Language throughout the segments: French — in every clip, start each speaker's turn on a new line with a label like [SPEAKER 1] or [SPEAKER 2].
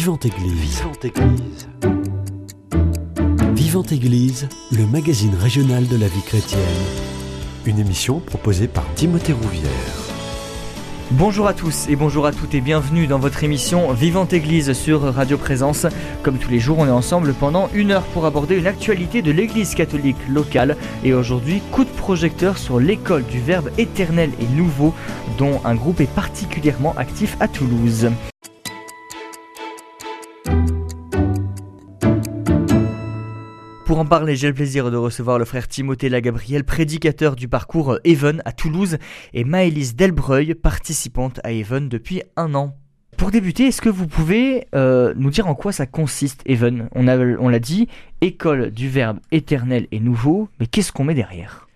[SPEAKER 1] Vivante Église. Vivante Église. Vivante Église, le magazine régional de la vie chrétienne. Une émission proposée par Timothée Rouvière.
[SPEAKER 2] Bonjour à tous et bonjour à toutes et bienvenue dans votre émission Vivante Église sur Radio Présence. Comme tous les jours, on est ensemble pendant une heure pour aborder une actualité de l'Église catholique locale. Et aujourd'hui, coup de projecteur sur l'école du Verbe éternel et nouveau, dont un groupe est particulièrement actif à Toulouse. Pour en parler, j'ai le plaisir de recevoir le frère Timothée Lagabriel, prédicateur du parcours Even à Toulouse, et Maëlys Delbreuil, participante à Even depuis un an. Pour débuter, est-ce que vous pouvez euh, nous dire en quoi ça consiste Even On l'a dit, école du verbe éternel et nouveau, mais qu'est-ce qu'on met derrière?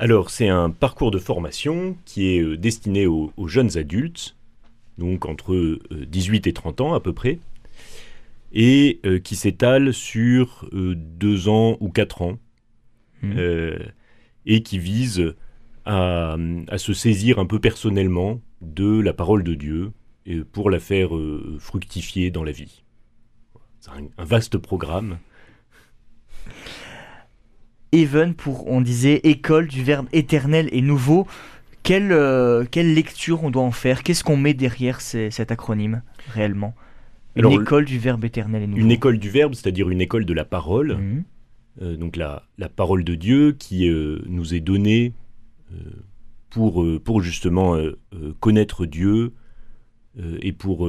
[SPEAKER 3] Alors, c'est un parcours de formation qui est euh, destiné aux, jeunes adultes, donc entre 18 euh, et 30 ans à peu près, et euh, qui s'étale sur euh, deux ans ou quatre ans,
[SPEAKER 2] Mmh.
[SPEAKER 3] euh, et qui vise à, à se saisir un peu personnellement de la parole de Dieu et pour la faire fructifier dans la vie. C'est un, un vaste programme.
[SPEAKER 2] Even pour, on disait, école du verbe éternel et nouveau. Quelle, quelle lecture on doit en faire? Qu'est-ce qu'on met derrière ces- cet acronyme réellement? Une école du verbe éternel et nouveau.
[SPEAKER 3] Une école du Verbe, c'est-à-dire une école de la parole,
[SPEAKER 2] Mhm.
[SPEAKER 3] euh, donc la, la parole de Dieu qui euh, nous est donnée euh, pour, pour justement connaître Dieu et pour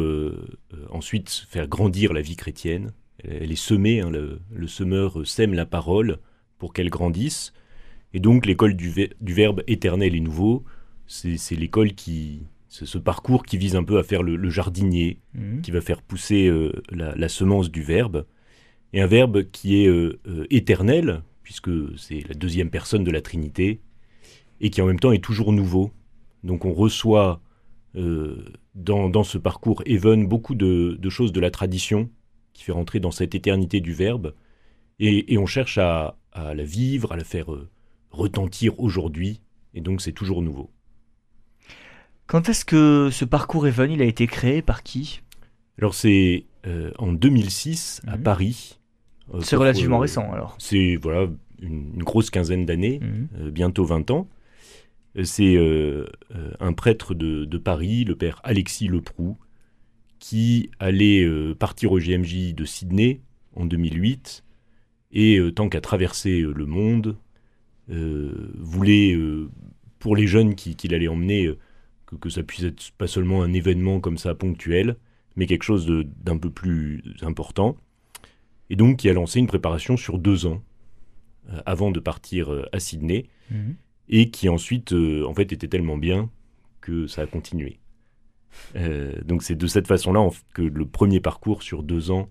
[SPEAKER 3] ensuite faire grandir la vie chrétienne. Elle, est semée, hein, le, le semeur sème la parole pour qu'elle grandisse. Et donc l'école du, ver- du Verbe éternel et nouveau, c'est l'école qui... C'est ce parcours qui vise un peu à faire le- le jardinier,
[SPEAKER 2] Mhm.
[SPEAKER 3] qui va faire pousser euh, la, la semence du verbe, et un verbe qui est euh, euh, éternel, puisque c'est la deuxième personne de la Trinité, et qui en même temps est toujours nouveau. Donc on reçoit dans, dans ce parcours Even beaucoup de, de choses de la tradition, qui fait rentrer dans cette éternité du verbe, et, et on cherche à, à la vivre, à la faire retentir aujourd'hui, et donc c'est toujours nouveau.
[SPEAKER 2] Quand est-ce que ce parcours Even il a été créé par qui?
[SPEAKER 3] Alors c'est euh, en 2006 à
[SPEAKER 2] Mhm.
[SPEAKER 3] Paris. Euh,
[SPEAKER 2] C'est relativement
[SPEAKER 3] euh,
[SPEAKER 2] récent alors.
[SPEAKER 3] C'est voilà une, une grosse quinzaine d'années,
[SPEAKER 2] Mhm.
[SPEAKER 3] euh, bientôt 20 ans. Euh, C'est euh, euh, un prêtre de, de Paris, le père Alexis Leproux, qui allait euh, partir au GMJ de Sydney en 2008 et euh, tant qu'à traverser euh, le monde, euh, voulait euh, pour les jeunes qui- qu'il allait emmener euh, que, que ça puisse être pas seulement un événement comme ça ponctuel, mais quelque chose d'un peu plus important. Et donc qui a lancé une préparation sur deux ans euh, avant de partir euh, à Sydney
[SPEAKER 2] Mhm.
[SPEAKER 3] et qui ensuite euh, en fait était tellement bien que ça a continué. Donc c'est de cette façon-là en que le premier parcours sur deux ans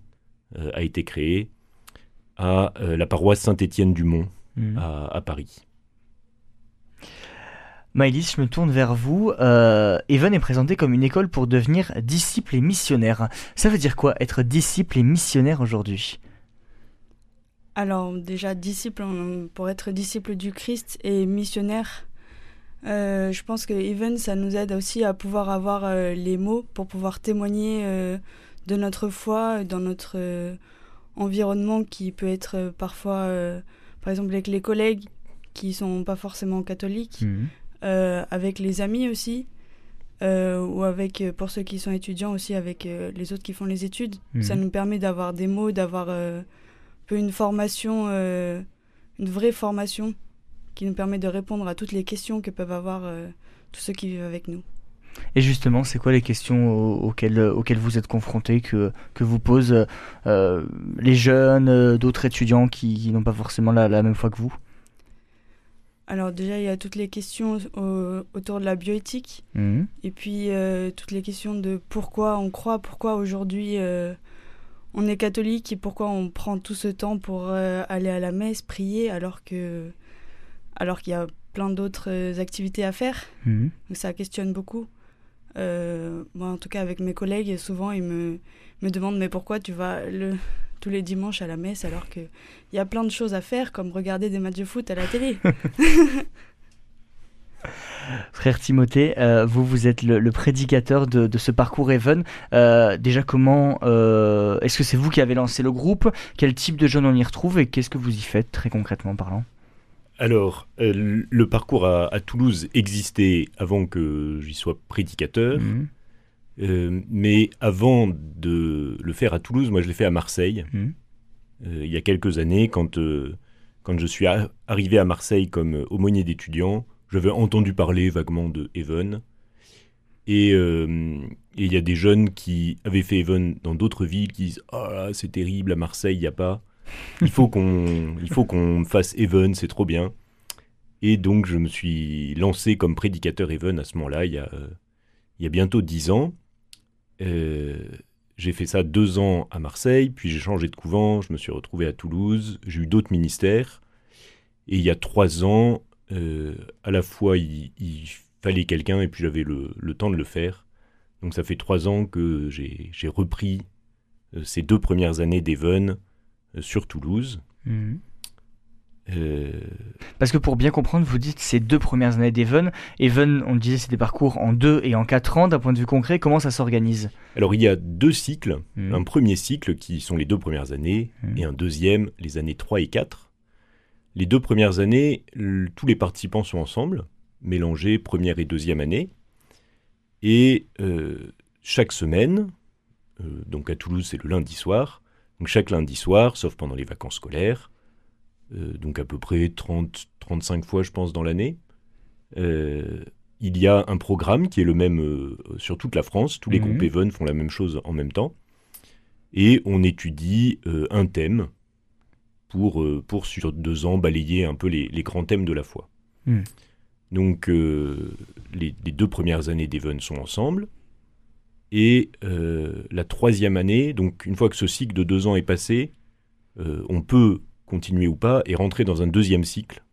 [SPEAKER 3] a été créé à la paroisse Saint-Étienne du Mont
[SPEAKER 2] Mhm.
[SPEAKER 3] à, à Paris.
[SPEAKER 2] Maëlys, je me tourne vers vous. Euh, Even est présenté comme une école pour devenir disciple et missionnaire. Ça veut dire quoi être disciple et missionnaire aujourd'hui?
[SPEAKER 4] Alors déjà, disciple, pour être disciple du Christ et missionnaire, euh, je pense que Even, ça nous aide aussi à pouvoir avoir euh, les mots pour pouvoir témoigner de notre foi dans notre environnement qui peut être parfois, par exemple, avec les collègues qui sont pas forcément catholiques,
[SPEAKER 2] Mhm.
[SPEAKER 4] Euh, avec les amis aussi, euh, ou avec, euh, pour ceux qui sont étudiants aussi, avec les autres qui font les études.
[SPEAKER 2] Mhm.
[SPEAKER 4] Ça nous permet d'avoir des mots, d'avoir un peu une formation, une vraie formation qui nous permet de répondre à toutes les questions que peuvent avoir tous ceux qui vivent avec nous.
[SPEAKER 2] Et justement, c'est quoi les questions au- auxquelles, auxquelles vous êtes confrontés, que, que vous posent euh, les jeunes, d'autres étudiants qui, qui n'ont pas forcément la, la même foi que vous?
[SPEAKER 4] Alors déjà, il y a toutes les questions au- autour de la bioéthique,
[SPEAKER 2] Mhm.
[SPEAKER 4] et puis euh, toutes les questions de pourquoi on croit, pourquoi aujourd'hui euh, on est catholique et pourquoi on prend tout ce temps pour euh, aller à la messe, prier, alors que alors qu'il y a plein d'autres activités à faire.
[SPEAKER 2] Mhm.
[SPEAKER 4] Donc ça questionne beaucoup. Moi, en tout cas, avec mes collègues, souvent, ils me, me demandent Mais pourquoi tu vas le, tous les dimanches à la messe alors qu'il y a plein de choses à faire, comme regarder des matchs de foot à la télé
[SPEAKER 2] Frère Timothée, euh, vous, vous êtes le, prédicateur de, ce parcours Even. Euh, déjà, comment euh, est-ce que c'est vous qui avez lancé le groupe? Quel type de jeunes on y retrouve et qu'est-ce que vous y faites très concrètement parlant?
[SPEAKER 3] Alors, le parcours à, Toulouse existait avant que j'y sois prédicateur. Mhm. mais avant de le faire à Toulouse, moi je l'ai fait à Marseille. Mhm. il y a quelques années, quand, quand je suis arrivé à Marseille comme aumônier d'étudiants, j'avais entendu parler vaguement de Even. Euh, et il y a des jeunes qui avaient fait Even dans d'autres villes qui disent Oh là, c'est terrible, à Marseille, il n'y a pas. Il faut qu'on qu'on fasse Even, c'est trop bien. Et donc, je me suis lancé comme prédicateur Even à ce moment-là, il, y a, il y a bientôt dix ans. Euh, j'ai fait ça deux ans à Marseille, puis j'ai changé de couvent, je me suis retrouvé à Toulouse, j'ai eu d'autres ministères. Et il y a trois ans, euh, à la fois il, fallait quelqu'un et puis j'avais le, temps de le faire. Donc ça fait trois ans que j'ai repris euh, ces deux premières années d'Even sur Toulouse. Mhm.
[SPEAKER 2] Parce que pour bien comprendre, vous dites ces deux premières années d'Even. Even, on disait, c'est des parcours en deux et en quatre ans. D'un point de vue concret, comment ça s'organise?
[SPEAKER 3] Alors, il y a deux cycles. Mhm. Un premier cycle qui sont les deux premières années mhm. et un deuxième, les années 3 et 4. Les deux premières années, tous les participants sont ensemble, mélangés première et deuxième année. Et euh, chaque semaine, euh, donc à Toulouse c'est le lundi soir, donc chaque lundi soir, sauf pendant les vacances scolaires, euh, donc à peu près 30-35 fois je pense dans l'année, il y a un programme qui est le même sur toute la France, tous les mhm. groupes Even font la même chose en même temps, et on étudie un thème pour, euh, pour sur deux ans balayer un peu les, grands thèmes de la foi. Hmm. Donc euh, les, deux premières années d'Even sont ensemble. Et euh, la troisième année, donc une fois que ce cycle de deux ans est passé, on peut continuer ou pas et rentrer dans un deuxième cycle.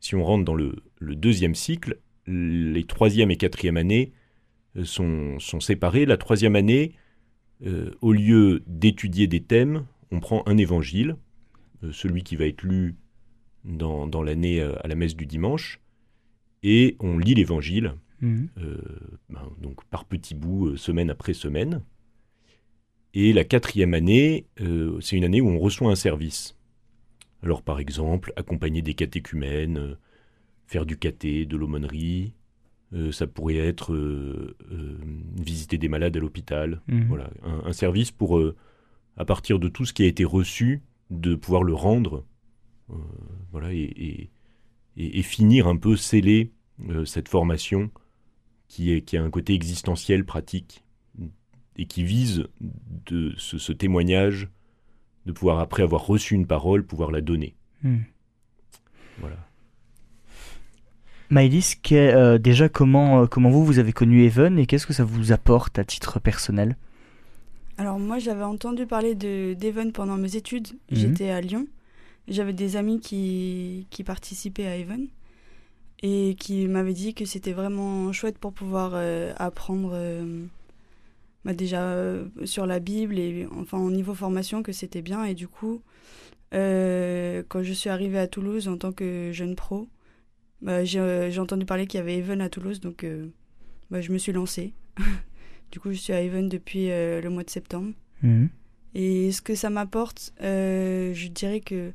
[SPEAKER 3] Si on rentre dans le, deuxième cycle, les troisième et quatrième années sont, sont séparées. La troisième année, au lieu d'étudier des thèmes, on prend un évangile euh, celui qui va être lu dans, dans l'année euh, à la messe du dimanche, et on lit l'évangile, mhm. euh, ben, donc par petits bouts, semaine après semaine. Et la quatrième année, c'est une année où on reçoit un service. Alors par exemple, accompagner des catéchumènes, faire du caté, de l'aumônerie, ça pourrait être visiter des malades à l'hôpital. Mhm. Voilà, un, service pour, à partir de tout ce qui a été reçu, de pouvoir le rendre euh, voilà, et, et, finir un peu sceller euh, cette formation qui, est, qui a un côté existentiel, pratique, et qui vise de ce, témoignage, de pouvoir, après avoir reçu une parole, pouvoir la donner. Hmm.
[SPEAKER 2] Voilà. Maëlys, euh, déjà comment, comment vous, vous avez connu Even et qu'est-ce que ça vous apporte à titre personnel?
[SPEAKER 4] Alors moi j'avais entendu parler de d'Even pendant mes études. Mhm. J'étais à Lyon. J'avais des amis qui, qui participaient à Even et qui m'avaient dit que c'était vraiment chouette pour pouvoir euh, apprendre euh, bah, déjà euh, sur la Bible et enfin au niveau formation que c'était bien et du coup quand je suis arrivée à Toulouse en tant que jeune pro bah, j'ai entendu parler qu'il y avait Even à Toulouse donc bah, je me suis lancée Du coup, je suis à Even depuis euh, le mois de septembre. Mhm. Et ce que ça m'apporte, euh, je dirais que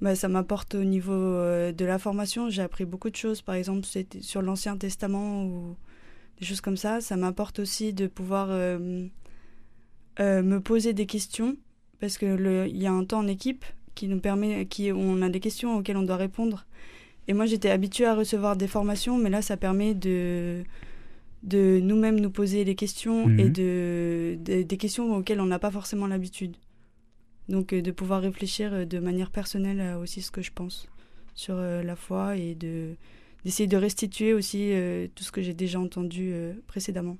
[SPEAKER 4] bah, ça m'apporte au niveau euh, de la formation. J'ai appris beaucoup de choses, par exemple sur l'Ancien Testament ou des choses comme ça. Ça m'apporte aussi de pouvoir me poser des questions parce que il y a un temps en équipe qui nous permet, qui on a des questions auxquelles on doit répondre. Et moi, j'étais habituée à recevoir des formations, mais là, ça permet de de nous-mêmes nous poser des questions et mhm. de, des questions auxquelles on n'a pas forcément l'habitude. Donc euh, de pouvoir réfléchir euh, de manière personnelle à aussi ce que je pense sur euh, la foi et de d'essayer de restituer aussi tout ce que j'ai déjà entendu précédemment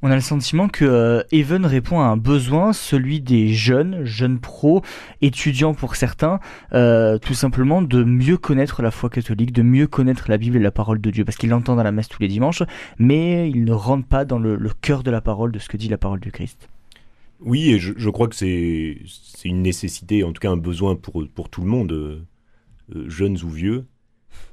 [SPEAKER 2] on a le sentiment que euh, Even répond à un besoin, celui des jeunes, jeunes pros, étudiants pour certains, euh, tout simplement de mieux connaître la foi catholique, de mieux connaître la Bible et la parole de Dieu, parce qu'ils l'entendent à la messe tous les dimanches, mais ils ne rentrent pas dans le, cœur de la parole, de ce que dit la parole du Christ.
[SPEAKER 3] Oui, et je, crois que c'est une nécessité, en tout cas un besoin pour, pour tout le monde, euh, jeunes ou vieux.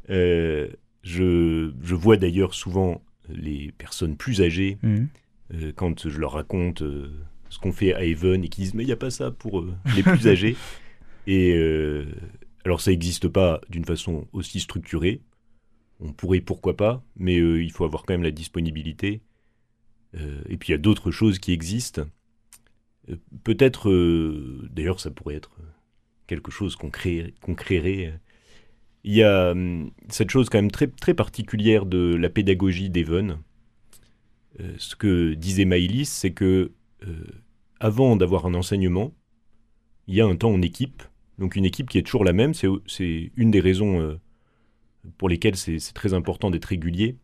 [SPEAKER 3] Je, je vois d'ailleurs souvent les personnes plus âgées,
[SPEAKER 2] Mhm.
[SPEAKER 3] euh, quand je leur raconte euh, ce qu'on fait à Even et qui disent mais il n'y a pas ça pour euh, les plus âgés. Et euh, alors ça n'existe pas d'une façon aussi structurée. On pourrait pourquoi pas, mais euh, il faut avoir quand même la disponibilité. Euh, et puis il y a d'autres choses qui existent. Euh, Peut-être, euh, d'ailleurs ça pourrait être quelque chose qu'on crée- qu'on créerait. Il y a hum, cette chose quand même très, très particulière de la pédagogie d'Even. Euh, ce que disait Maïlis, c'est que euh, avant d'avoir un enseignement, il y a un temps en équipe. Donc une équipe qui est toujours la même, c'est une des raisons euh, pour lesquelles c'est très important d'être régulier,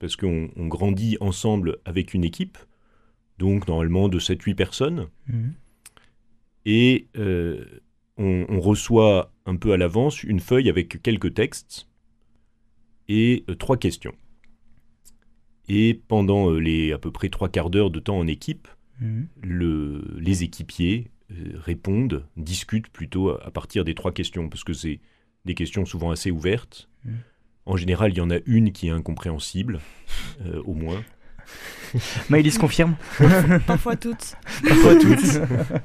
[SPEAKER 3] parce qu'on on grandit ensemble avec une équipe, donc normalement de 7-8 personnes,
[SPEAKER 2] Mhm.
[SPEAKER 3] et euh, on, on reçoit un peu à l'avance une feuille avec quelques textes et euh, trois questions. Et pendant euh, les à peu près trois quarts d'heure de temps en équipe,
[SPEAKER 2] Mhm.
[SPEAKER 3] le- les équipiers euh, répondent, discutent plutôt à, à partir des trois questions, parce que c'est des questions souvent assez ouvertes.
[SPEAKER 2] Mm.
[SPEAKER 3] En général, il y en a une qui est incompréhensible, euh, au moins.
[SPEAKER 2] Maëlys confirme
[SPEAKER 4] Parfois toutes.
[SPEAKER 2] Parfois toutes.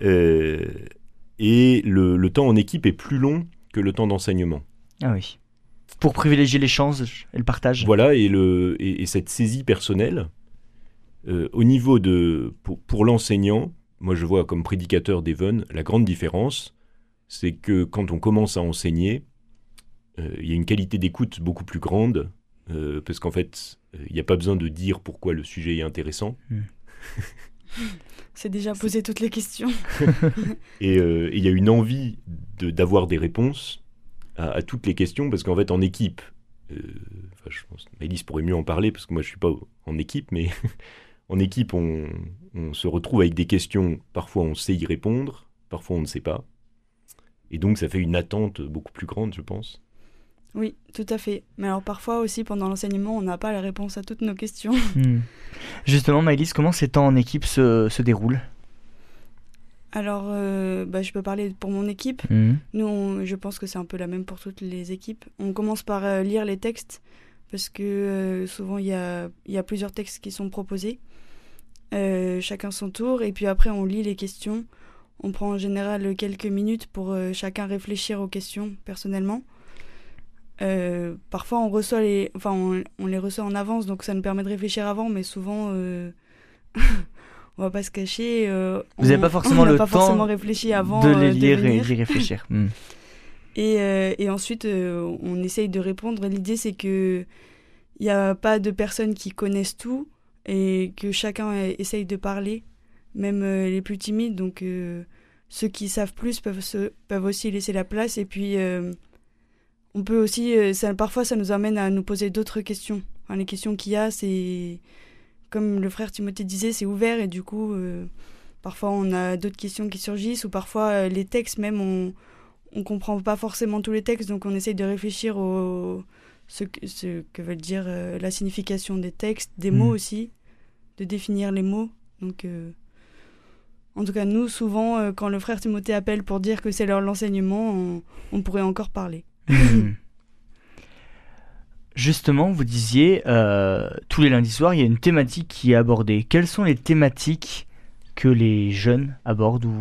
[SPEAKER 3] Euh, et le, le temps en équipe est plus long que le temps d'enseignement.
[SPEAKER 2] ah oui. Pour privilégier l'échange et le partage.
[SPEAKER 3] Voilà, et, le, et, et cette saisie personnelle, euh, au niveau de. Pour, pour l'enseignant, moi je vois comme prédicateur d'Even, la grande différence, c'est que quand on commence à enseigner, euh, il y a une qualité d'écoute beaucoup plus grande, euh, parce qu'en fait, il n'y a pas besoin de dire pourquoi le sujet est intéressant.
[SPEAKER 4] C'est déjà posé toutes les questions.
[SPEAKER 3] Et euh, et il y a une envie de- d'avoir des réponses à, à toutes les questions, parce qu'en fait, en équipe, euh, enfin, je pense Maëlys pourrait mieux en parler, parce que moi, je suis pas en équipe, mais en équipe, on, on se retrouve avec des questions, parfois on sait y répondre, parfois on ne sait pas. Et donc, ça fait une attente beaucoup plus grande, je pense.
[SPEAKER 4] Oui, tout à fait. Mais alors parfois aussi pendant l'enseignement, on n'a pas la réponse à toutes nos questions.
[SPEAKER 2] Hmm. Justement, Maëlys, comment ces temps en équipe se, se déroulent?
[SPEAKER 4] Alors, euh, bah, je peux parler pour mon équipe.
[SPEAKER 2] Mhm.
[SPEAKER 4] Nous, on- je pense que c'est un peu la même pour toutes les équipes. On commence par euh, lire les textes parce que euh, souvent il y a, y a plusieurs textes qui sont proposés, chacun son tour, et puis après on lit les questions. On prend en général quelques minutes pour chacun réfléchir aux questions personnellement. Euh, parfois on reçoit les, enfin on, on les reçoit en avance, donc ça nous permet de réfléchir avant, mais souvent euh, on va pas se cacher. euh,
[SPEAKER 2] Vous avez
[SPEAKER 4] on-
[SPEAKER 2] pas forcément le
[SPEAKER 4] pas
[SPEAKER 2] temps
[SPEAKER 4] forcément réfléchi avant
[SPEAKER 2] de
[SPEAKER 4] euh,
[SPEAKER 2] les lire et d'y réfléchir. Hmm.
[SPEAKER 4] Et, et ensuite, on essaye de répondre. L'idée, c'est que il n'y a pas de personnes qui connaissent tout et que chacun essaye de parler, même les plus timides. Donc, ceux qui savent plus peuvent, se, peuvent aussi laisser la place. Et puis, on peut aussi, euh, ça, parfois, ça nous amène à nous poser d'autres questions. Enfin, les questions qu'il y a, c'est comme le frère Timothée disait, c'est ouvert et du coup, euh, parfois, on a d'autres questions qui surgissent ou parfois, euh, les textes même, on on comprend pas forcément tous les textes, donc on essaye de réfléchir au ce que, ce que veut dire euh, la signification des textes, des mots aussi, de définir les mots. Donc, en tout cas, nous, souvent, quand le frère Timothée appelle pour dire que c'est leur l'enseignement, on, on pourrait encore parler.
[SPEAKER 2] Hmm. Justement, vous disiez, euh, tous les lundis soirs, il y a une thématique qui est abordée. Quelles sont les thématiques que les jeunes abordent ou...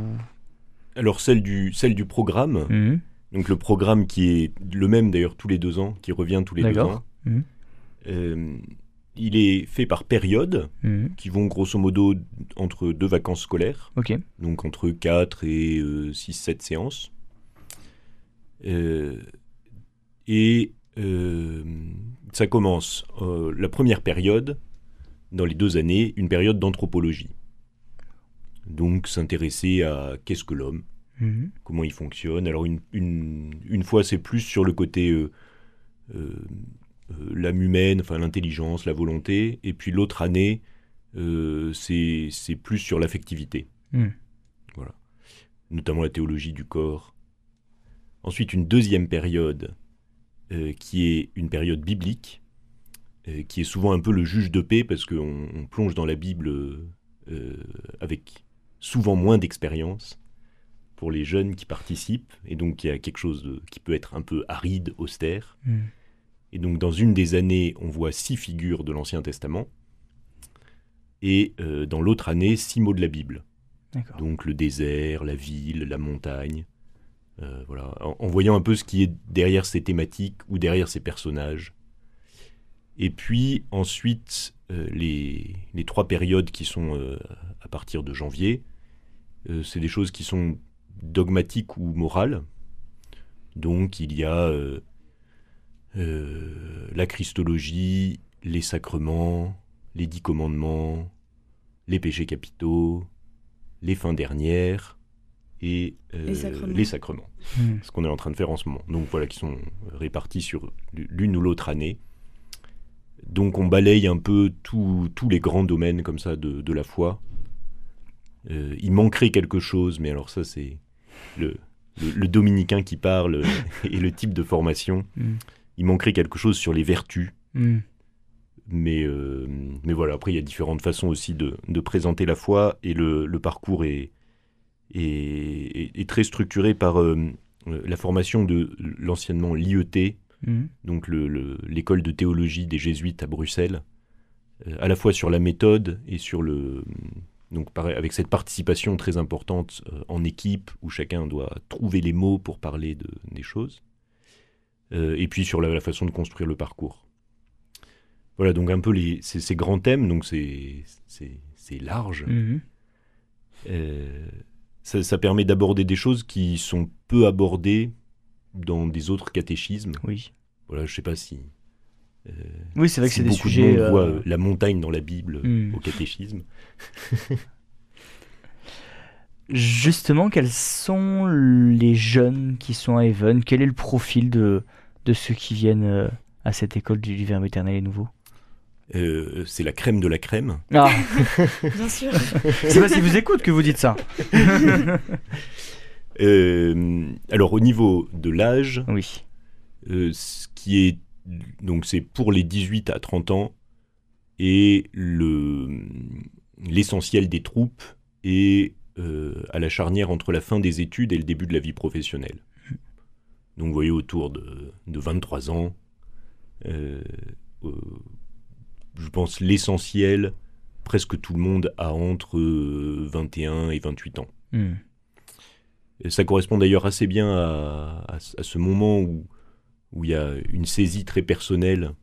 [SPEAKER 3] Alors, celle du, celle du programme,
[SPEAKER 2] Hmm.
[SPEAKER 3] donc le programme qui est le même d'ailleurs tous les deux ans, qui revient tous les deux ans,
[SPEAKER 2] Mhm.
[SPEAKER 3] euh, il est fait par période,
[SPEAKER 2] Hmm.
[SPEAKER 3] qui vont grosso modo entre deux vacances scolaires. Donc entre 4 et 6-7 séances. Euh, et euh, ça commence euh, la première période, dans les deux années, une période d'anthropologie. Donc s'intéresser à qu'est-ce que l'homme,
[SPEAKER 2] Hmm.
[SPEAKER 3] comment il fonctionne. Alors une, une, une fois c'est plus sur le côté euh, l'âme humaine, enfin l'intelligence, la volonté, et puis l'autre année c'est plus sur l'affectivité.
[SPEAKER 2] Hmm.
[SPEAKER 3] Voilà. Notamment la théologie du corps. Ensuite une deuxième période qui est une période biblique, euh, qui est souvent un peu le juge de paix parce qu'on on plonge dans la Bible euh, avec souvent moins d'expérience pour les jeunes qui participent, et donc il y a quelque chose de- qui peut être un peu aride, austère.
[SPEAKER 2] Hmm.
[SPEAKER 3] Et donc dans une des années, on voit six figures de l'Ancien Testament. Et euh, dans l'autre année, six mots de la Bible. Donc le désert, la ville, la montagne. Euh, en, voyant un peu ce qui est derrière ces thématiques ou derrière ces personnages. Et puis ensuite, euh, les, trois périodes qui sont à partir de janvier, c'est des choses qui sont dogmatiques ou morales. Donc il y a euh, la Christologie, les sacrements, les dix commandements, les péchés capitaux, les fins dernières et
[SPEAKER 4] euh,
[SPEAKER 3] les sacrements. Hmm. Ce qu'on est en train de faire en ce moment. Donc voilà, qui sont répartis sur l'une ou l'autre année. Donc on balaye un peu tous les grands domaines comme ça de, la foi. Euh, il manquerait quelque chose, mais alors ça c'est le, le, dominicain qui parle et le type de formation. Hmm il manquerait quelque chose sur les vertus. Hmm. Mais, euh, mais voilà, après, il y a différentes façons aussi de, présenter la foi et le, parcours est, est, très structuré par euh, la formation de l'anciennement l'IET, hmm. donc l'école de théologie des jésuites à Bruxelles, euh, à la fois sur la méthode et sur le. Donc, avec cette participation très importante en équipe où chacun doit trouver les mots pour parler de, des choses. Euh, et puis sur la, façon de construire le parcours. Voilà, donc un peu les, ces, grands thèmes, donc c'est large. Mhm. Euh, ça, permet d'aborder des choses qui sont peu abordées dans des autres catéchismes.
[SPEAKER 2] Oui.
[SPEAKER 3] Voilà, je sais pas si.
[SPEAKER 2] Euh, oui, c'est vrai que c'est des sujets.
[SPEAKER 3] De voit la montagne dans la Bible mhm. au catéchisme.
[SPEAKER 2] Justement, quels sont les jeunes qui sont à Even? Quel est le profil de, de ceux qui viennent euh, à cette école du, Verbe éternel et nouveau?
[SPEAKER 3] Euh, c'est la crème de la crème.
[SPEAKER 2] Ah,
[SPEAKER 4] bien sûr.
[SPEAKER 2] c'est parce qu'ils vous écoutent que vous dites ça.
[SPEAKER 3] Euh, alors au niveau de l'âge,
[SPEAKER 2] oui.
[SPEAKER 3] ce qui est donc c'est pour les 18 à 30 ans et le l'essentiel des troupes est à la charnière entre la fin des études et le début de la vie professionnelle. Donc vous voyez, autour de, 23 ans, euh, euh, je pense l'essentiel, presque tout le monde a entre 21 euh, et 28 ans. Hmm. ça correspond d'ailleurs assez bien à, ce moment où, où il y a une saisie très personnelle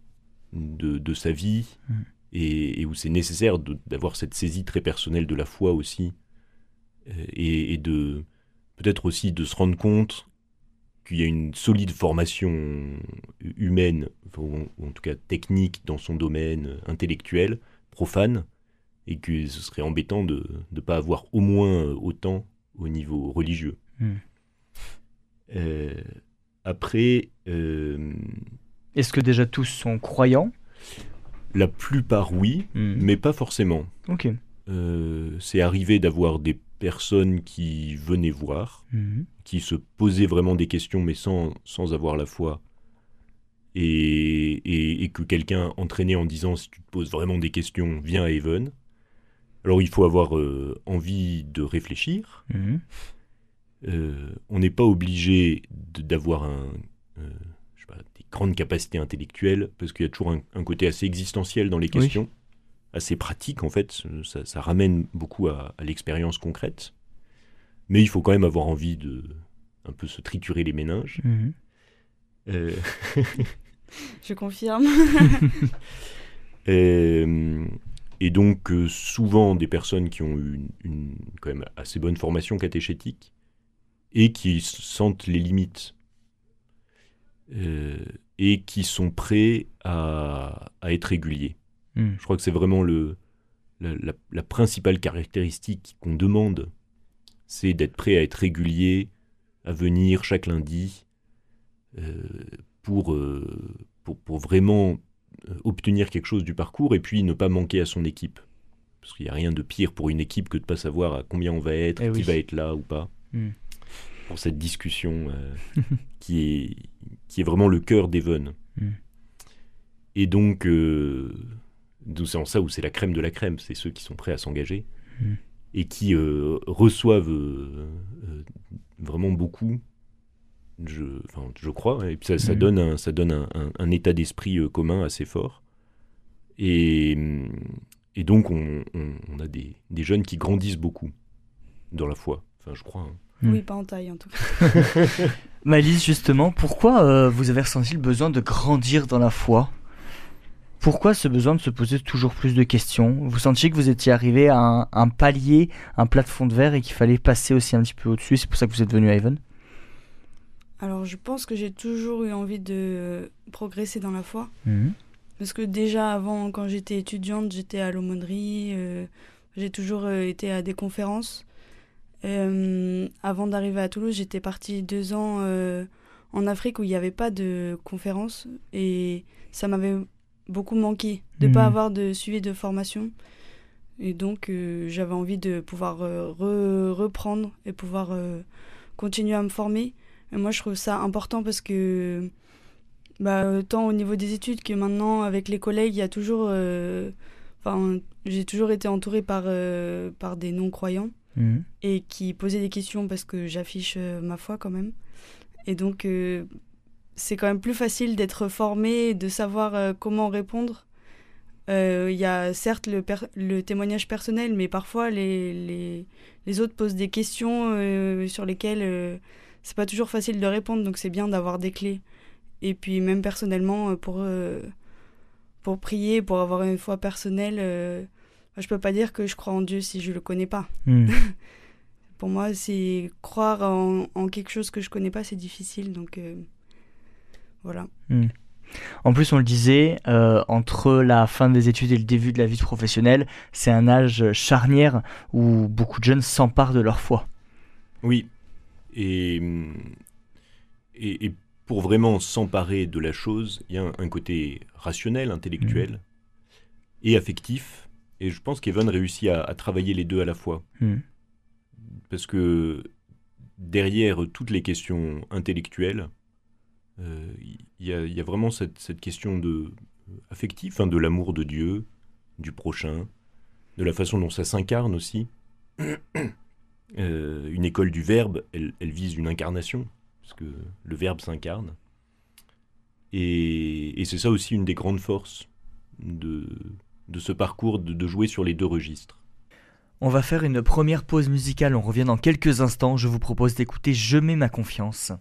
[SPEAKER 3] de, sa vie hmm. et, où c'est nécessaire d'avoir cette saisie très personnelle de la foi aussi et, et de peut-être aussi de se rendre compte qu'il y a une solide formation humaine, ou en tout cas technique dans son domaine intellectuel, profane, et que ce serait embêtant de ne pas avoir au moins autant au niveau religieux. Hmm. Euh, après... Euh,
[SPEAKER 2] Est-ce que déjà tous sont croyants?
[SPEAKER 3] La plupart oui, hmm. mais pas forcément.
[SPEAKER 2] Ok.
[SPEAKER 3] Euh, c'est arrivé d'avoir des personnes qui venaient voir, mhm. qui se posaient vraiment des questions, mais sans, sans avoir la foi. Et, et, que quelqu'un entraînait en disant si tu te poses vraiment des questions, viens à Even. Alors il faut avoir euh, envie de réfléchir. Mhm. Euh, on n'est pas obligé d'avoir un, euh, des grandes capacités intellectuelles, parce qu'il y a toujours un, côté assez existentiel dans les questions assez pratique en fait, ça, ramène beaucoup à, l'expérience concrète. Mais il faut quand même avoir envie de un peu se triturer les méninges. Mhm.
[SPEAKER 4] Euh, Je confirme.
[SPEAKER 3] Euh, et, donc euh, souvent des personnes qui ont eu une, quand même assez bonne formation catéchétique et qui sentent les limites et qui sont prêts à être réguliers. Hmm. Je crois que c'est vraiment le, la, principale caractéristique qu'on demande, c'est d'être prêt à être régulier, à venir chaque lundi euh, pour, euh, pour, pour, vraiment euh, obtenir quelque chose du parcours et puis ne pas manquer à son équipe. Parce qu'il n'y a rien de pire pour une équipe que de ne pas savoir à combien on va être, eh qui va être là ou pas. Hmm. Pour cette discussion qui, est, qui est vraiment le cœur d'Even. Hmm. Et donc, c'est en ça où c'est la crème de la crème, c'est ceux qui sont prêts à s'engager hmm. et qui euh, reçoivent euh, euh, vraiment beaucoup je, je crois, et ça, ça
[SPEAKER 2] Mhm.
[SPEAKER 3] donne, un, ça donne un, un- un état d'esprit euh, commun assez fort. Et, et donc, on, on- on a des, des jeunes qui grandissent beaucoup dans la foi. Enfin, je crois. hein.
[SPEAKER 2] Mm.
[SPEAKER 4] Oui, pas en taille en tout cas.
[SPEAKER 2] Maëlys, justement, pourquoi euh, vous avez ressenti le besoin de grandir dans la foi? Pourquoi ce besoin de se poser toujours plus de questions Vous sentiez que vous étiez arrivé à un, un palier, un plafond de verre et qu'il fallait passer aussi un petit peu au-dessus C'est pour ça que vous êtes venu à Even
[SPEAKER 4] Alors je pense que j'ai toujours eu envie de progresser dans la foi.
[SPEAKER 2] Mhm.
[SPEAKER 4] Parce que déjà avant, quand j'étais étudiante, j'étais à l'aumônerie, euh, j'ai toujours euh, été à des conférences. Euh, avant d'arriver à Toulouse, j'étais partie deux ans euh, en Afrique où il n'y avait pas de conférences et ça m'avait beaucoup manqué de ne
[SPEAKER 2] Mhm.
[SPEAKER 4] pas avoir de suivi de formation. Et donc euh, j'avais envie de pouvoir euh, re- reprendre et pouvoir euh, continuer à me former. Et moi je trouve ça important parce que bah, tant au niveau des études que maintenant avec les collègues, il y a toujours. Enfin, j'ai toujours été entourée par, par des non-croyants
[SPEAKER 2] Mhm.
[SPEAKER 4] et qui posaient des questions parce que j'affiche ma foi quand même. Et donc, c'est quand même plus facile d'être formé, de savoir euh, comment répondre. Euh, Il y a certes le, le témoignage personnel, mais parfois les, les, les autres posent des questions euh, sur lesquelles c'est pas toujours facile de répondre, donc c'est bien d'avoir des clés. Et puis même personnellement, pour, pour prier, pour avoir une foi personnelle, je peux pas dire que je crois en Dieu si je le connais pas.
[SPEAKER 2] Mhm.
[SPEAKER 4] Pour moi, c'est croire en, en quelque chose que je connais pas, c'est difficile. Donc euh, voilà.
[SPEAKER 2] En plus, on le disait, euh, entre la fin des études et le début de la vie professionnelle, c'est un âge charnière où beaucoup de jeunes s'emparent de leur foi.
[SPEAKER 3] Oui. Et, hum, et, et pour vraiment s'emparer de la chose, il y a un, un côté rationnel, intellectuel et affectif. Et je pense qu'Evan réussit à, à travailler les deux à la fois. Parce que derrière toutes les questions intellectuelles, il y, a- il y a vraiment cette, question de euh, affective, enfin, de l'amour de Dieu, du prochain, de la façon dont ça s'incarne aussi. Euh, une école du verbe, elle, vise une incarnation, parce que le verbe s'incarne. Et, c'est ça aussi une des grandes forces de, de ce parcours, de, de jouer sur les deux registres.
[SPEAKER 2] On va faire une première pause musicale, on revient dans quelques instants. Je vous propose d'écouter Je mets ma confiance.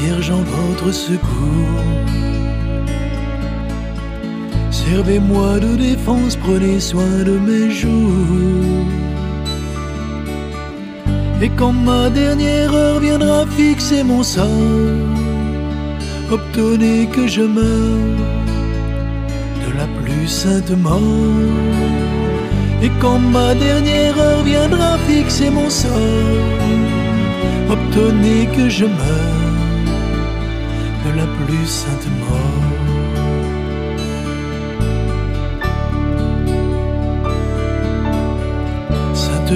[SPEAKER 5] Vierge, en votre secours. Servez-moi de défense, prenez soin de mes jours. Et quand ma dernière heure viendra fixer mon sort, obtenez que je meure de la plus sainte mort. Et quand ma dernière heure viendra fixer mon sort, obtenez que je meure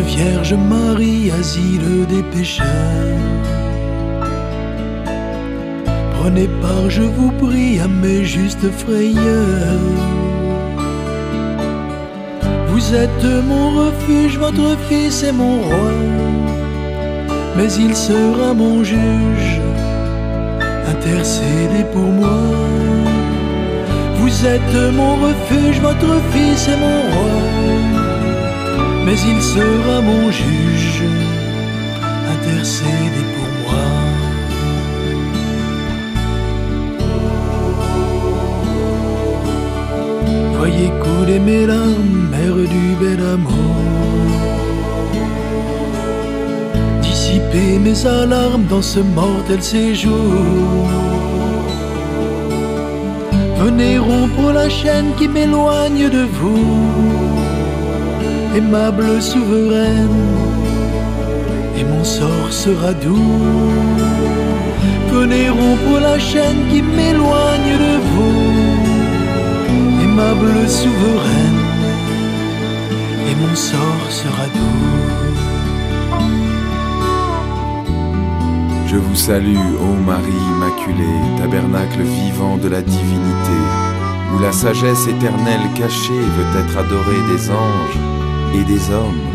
[SPEAKER 5] Vierge Marie, asile des pécheurs, prenez part, je vous prie, à mes justes frayeurs. Vous êtes mon refuge, votre fils est mon roi mais il sera mon juge. Intercédez pour moi. Vous êtes mon refuge, votre fils est mon roi, mais il sera mon juge. Intercédez pour moi. Voyez couler mes larmes, mère du bel amour dissiper mes alarmes dans ce mortel séjour. Venez rompre la chaîne qui m'éloigne de vous, aimable souveraine, et mon sort sera doux. Venez rompre la chaîne qui m'éloigne de vous, aimable souveraine, et mon sort sera doux.
[SPEAKER 6] Je vous salue, ô Marie Immaculée, tabernacle vivant de la divinité, où la sagesse éternelle cachée veut être adorée des anges des hommes.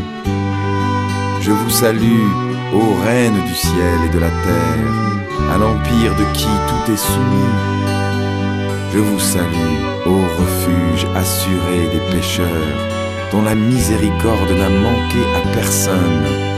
[SPEAKER 6] Je vous salue, ô Reine du ciel et de la terre, à l'empire de qui tout est soumis. Je vous salue, ô refuge assuré des pécheurs, dont la miséricorde n'a manqué à personne.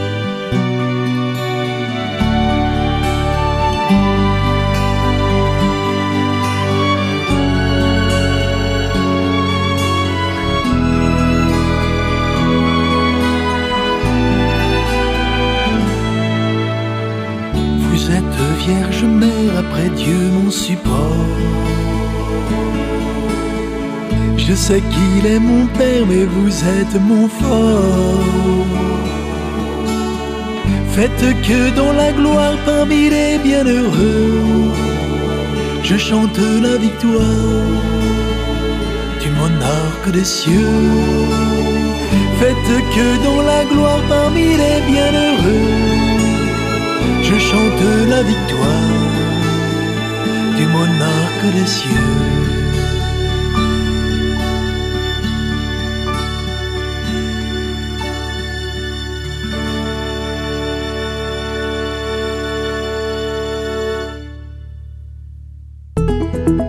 [SPEAKER 5] Je sais qu'il est mon Père, mais vous êtes mon fort. Faites que dans la gloire parmi les bienheureux, je chante la victoire du monarque des cieux. Faites que dans la gloire parmi les bienheureux, je chante la victoire du monarque des cieux.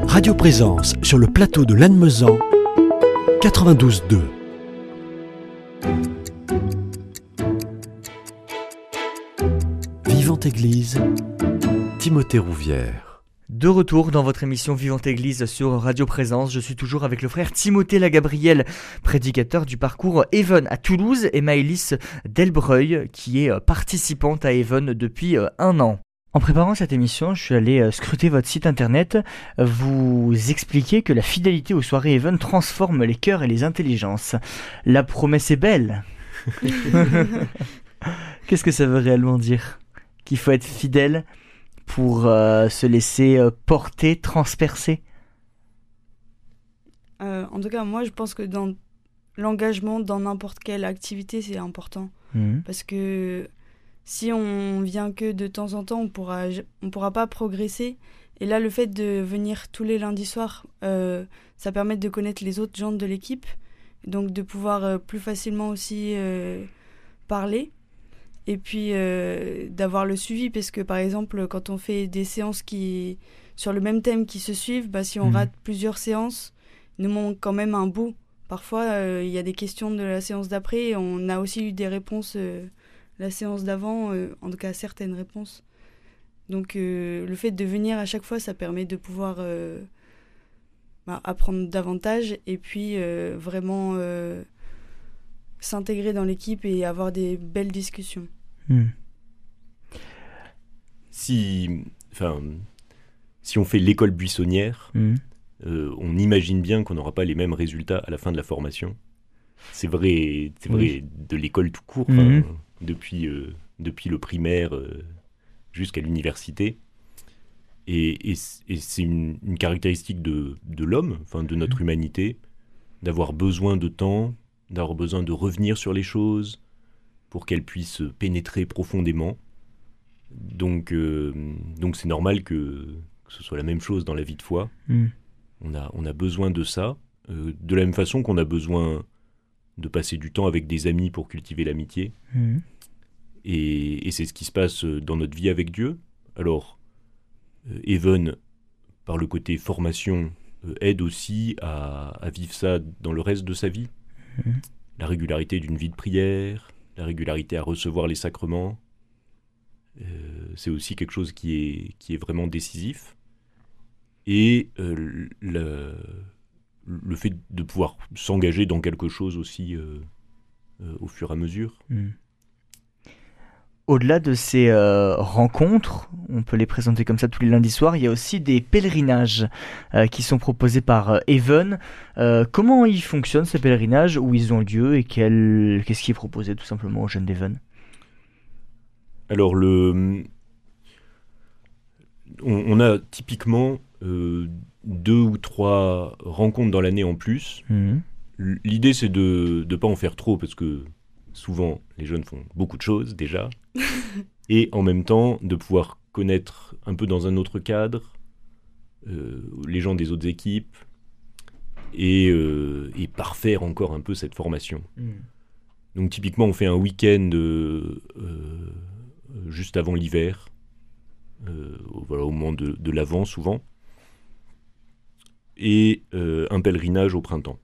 [SPEAKER 1] Radio Présence sur le plateau de Lannemezan 92.2. Vivante Église, Timothée Rouvière.
[SPEAKER 2] De retour dans votre émission Vivante Église sur Radio Présence, je suis toujours avec le frère Timothée Lagabriel, prédicateur du parcours Even à Toulouse, et Maëlys Delbreuil, qui est euh, participante à Even depuis euh, un an. En préparant cette émission, je suis allé euh, scruter votre site internet. Vous expliquez que la fidélité aux soirées Even transforme les cœurs et les intelligences. La promesse est belle. Qu'est-ce que ça veut réellement dire? Qu'il faut être fidèle? Pour euh, se laisser euh, porter, transpercer?
[SPEAKER 4] Euh, en tout cas, moi, je pense que dans l'engagement dans n'importe quelle activité, c'est important.
[SPEAKER 2] Mhm.
[SPEAKER 4] Parce que si on vient que de temps en temps, on pourra, on pourra pas progresser. Et là, le fait de venir tous les lundis soirs, ça permet de connaître les autres gens de l'équipe. Donc de pouvoir plus facilement aussi parler. Et puis euh, d'avoir le suivi. Parce que par exemple, quand on fait des séances qui sur le même thème qui se suivent, bah, si on
[SPEAKER 2] Mhm.
[SPEAKER 4] rate plusieurs séances, il nous manque quand même un bout. Parfois, euh, il y a des questions de la séance d'après. et On a aussi eu des réponses euh, la séance d'avant, euh, en tout cas certaines réponses. Donc le fait de venir à chaque fois, ça permet de pouvoir bah, apprendre davantage et puis vraiment s'intégrer dans l'équipe et avoir des belles discussions.
[SPEAKER 2] Mhm.
[SPEAKER 3] Si, enfin, si on fait l'école buissonnière,
[SPEAKER 2] Mhm.
[SPEAKER 3] euh, on imagine bien qu'on n'aura pas les mêmes résultats à la fin de la formation. C'est vrai, c'est vrai
[SPEAKER 2] Oui.
[SPEAKER 3] de l'école tout court, enfin,
[SPEAKER 2] Mhm.
[SPEAKER 3] depuis, euh, depuis le primaire euh, jusqu'à l'université. Et, et c'est une, une caractéristique de, de l'homme, enfin de notre humanité, d'avoir besoin de temps, d'avoir besoin de revenir sur les choses pour qu'elles puissent pénétrer profondément. Donc, euh, donc c'est normal que, que ce soit la même chose dans la vie de foi.
[SPEAKER 2] Mhm.
[SPEAKER 3] On a, on a besoin de ça, euh, de la même façon qu'on a besoin de passer du temps avec des amis pour cultiver l'amitié.
[SPEAKER 2] Mhm.
[SPEAKER 3] Et, et c'est ce qui se passe dans notre vie avec Dieu. Alors, euh, Even, par le côté formation, euh, aide aussi à, à vivre ça dans le reste de sa vie. La régularité d'une vie de prière, la régularité à recevoir les sacrements, euh, c'est aussi quelque chose qui est, qui est vraiment décisif. Et euh, le, le fait de pouvoir s'engager dans quelque chose aussi euh, au fur et à mesure.
[SPEAKER 2] Mhm. Au-delà de ces euh, rencontres, on peut les présenter comme ça tous les lundis soirs, il y a aussi des pèlerinages euh, qui sont proposés par euh, Even. Comment ils fonctionnent ces pèlerinages, où ils ont lieu et qu'est-ce qui est proposé tout simplement aux jeunes d'Even?
[SPEAKER 3] Alors, le... on, on a typiquement deux ou trois rencontres dans l'année en plus.
[SPEAKER 2] Mhm.
[SPEAKER 3] L'idée, c'est de ne pas en faire trop parce que souvent, les jeunes font beaucoup de choses déjà. Et en même temps, de pouvoir connaître un peu dans un autre cadre euh, les gens des autres équipes et, euh, et, parfaire encore un peu cette formation.
[SPEAKER 2] Hmm.
[SPEAKER 3] Donc typiquement, on fait un week-end euh, juste avant l'hiver, voilà, au moment de, de l'avant souvent, et un pèlerinage au printemps,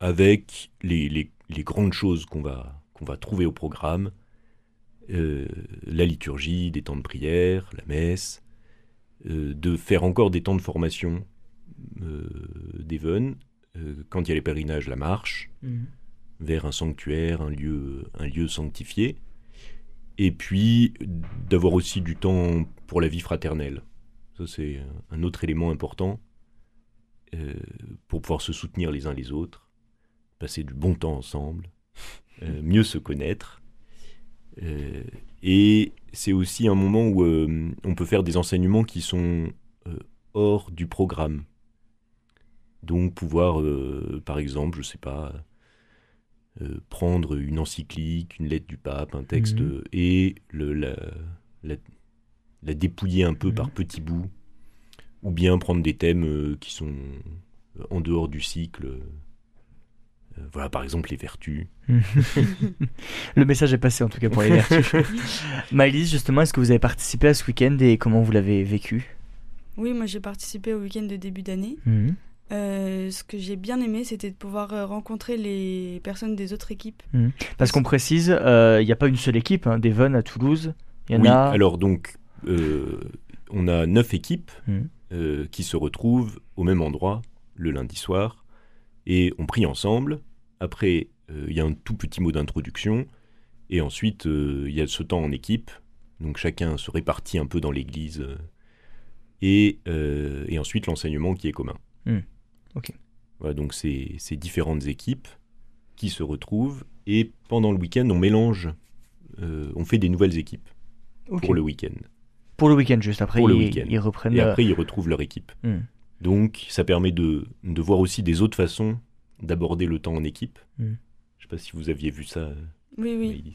[SPEAKER 3] avec les, les, les grandes choses qu'on va, qu'on va trouver au programme, la liturgie, des temps de prière, la messe, euh, de faire encore des temps de formation euh, d'Even, euh, quand il y a les pèlerinages, la marche,
[SPEAKER 2] Mhm.
[SPEAKER 3] vers un sanctuaire, un lieu, un lieu sanctifié, et puis d'avoir aussi du temps pour la vie fraternelle. Ça, c'est un autre élément important euh, pour pouvoir se soutenir les uns les autres, passer du bon temps ensemble, euh, mieux se connaître. Euh, et c'est aussi un moment où euh, on peut faire des enseignements qui sont euh, hors du programme. Donc pouvoir, par exemple, je sais pas, euh, prendre une encyclique, une lettre du pape, un texte,
[SPEAKER 2] Mhm.
[SPEAKER 3] euh, et le, la, la- la dépouiller un peu
[SPEAKER 2] Mhm.
[SPEAKER 3] par petits bouts, ou bien prendre des thèmes euh, qui sont en dehors du cycle. Euh, voilà, par exemple, les vertus.
[SPEAKER 2] Le message est passé en tout cas pour les vertus. Maëlys, justement, est-ce que vous avez participé à ce week-end et comment vous l'avez vécu?
[SPEAKER 4] Oui, moi j'ai participé au week-end de début d'année.
[SPEAKER 2] Mhm.
[SPEAKER 4] Euh, ce que j'ai bien aimé, c'était de pouvoir euh, rencontrer les personnes des autres équipes.
[SPEAKER 2] Parce qu'on précise, euh, il n'y a pas une seule équipe, hein, d'Even à Toulouse. Il y en
[SPEAKER 3] oui,
[SPEAKER 2] a.
[SPEAKER 3] alors donc, euh, on a neuf équipes
[SPEAKER 2] Mhm.
[SPEAKER 3] euh, qui se retrouvent au même endroit le lundi soir et on prie ensemble. Après, euh, il y a un tout petit mot d'introduction et ensuite euh, il y a ce temps en équipe. Donc chacun se répartit un peu dans l'église euh, et, et ensuite l'enseignement qui est commun.
[SPEAKER 2] Mhm. Ok.
[SPEAKER 3] Voilà, donc c'est ces différentes équipes qui se retrouvent et pendant le week-end on mélange, euh, on fait des nouvelles équipes
[SPEAKER 2] Ok.
[SPEAKER 3] pour le week-end.
[SPEAKER 2] Pour le week-end, juste après,
[SPEAKER 3] Pour le
[SPEAKER 2] ils, reprennent.
[SPEAKER 3] Et
[SPEAKER 2] euh,
[SPEAKER 3] après, ils retrouvent leur équipe.
[SPEAKER 2] Hmm.
[SPEAKER 3] Donc, ça permet de, de voir aussi des autres façons d'aborder le temps en équipe.
[SPEAKER 2] Hmm.
[SPEAKER 3] Je sais pas si vous aviez vu ça,
[SPEAKER 4] Oui, oui,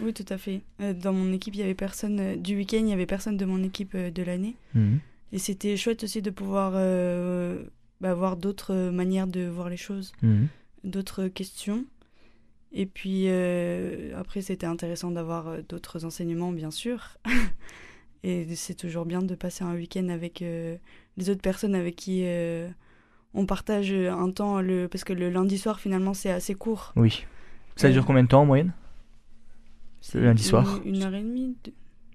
[SPEAKER 4] oui, tout à fait. Euh, dans mon équipe, il y avait personne euh, du week-end, il y avait personne de mon équipe euh, de l'année.
[SPEAKER 2] Mhm.
[SPEAKER 4] Et c'était chouette aussi de pouvoir euh, bah, voir d'autres manières de voir les choses,
[SPEAKER 2] Mhm.
[SPEAKER 4] d'autres questions. Et puis euh, après, c'était intéressant d'avoir d'autres enseignements, bien sûr. Et c'est toujours bien de passer un week-end avec euh, les autres personnes avec qui euh, on partage un temps. Le... Parce que le lundi soir, finalement, c'est assez court.
[SPEAKER 2] Oui. Ça
[SPEAKER 4] Euh,
[SPEAKER 2] dure combien de temps en moyenne? Le lundi soir.
[SPEAKER 4] Une, heure et demie.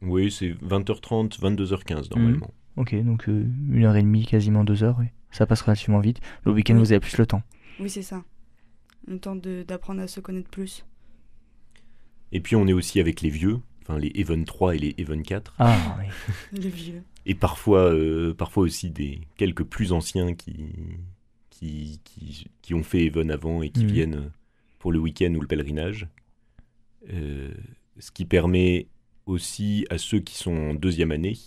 [SPEAKER 3] Oui, c'est 20h30, 22h15 normalement.
[SPEAKER 2] Ok, donc euh, une heure et demie, quasiment deux heures, oui. Ça passe relativement vite. Le week-end,
[SPEAKER 4] Oui.
[SPEAKER 2] vous avez plus le temps.
[SPEAKER 4] Oui, c'est ça. Le temps de- d'apprendre à se connaître plus.
[SPEAKER 3] Et puis, on est aussi avec les vieux, enfin les Even 3 et les Even 4.
[SPEAKER 2] Ah, oui.
[SPEAKER 4] Le vieux.
[SPEAKER 3] Et parfois, euh, parfois aussi des quelques plus anciens qui, qui, qui, qui ont fait Even avant et qui
[SPEAKER 2] Mhm.
[SPEAKER 3] viennent pour le week-end ou le pèlerinage. Euh, ce qui permet aussi à ceux qui sont en deuxième année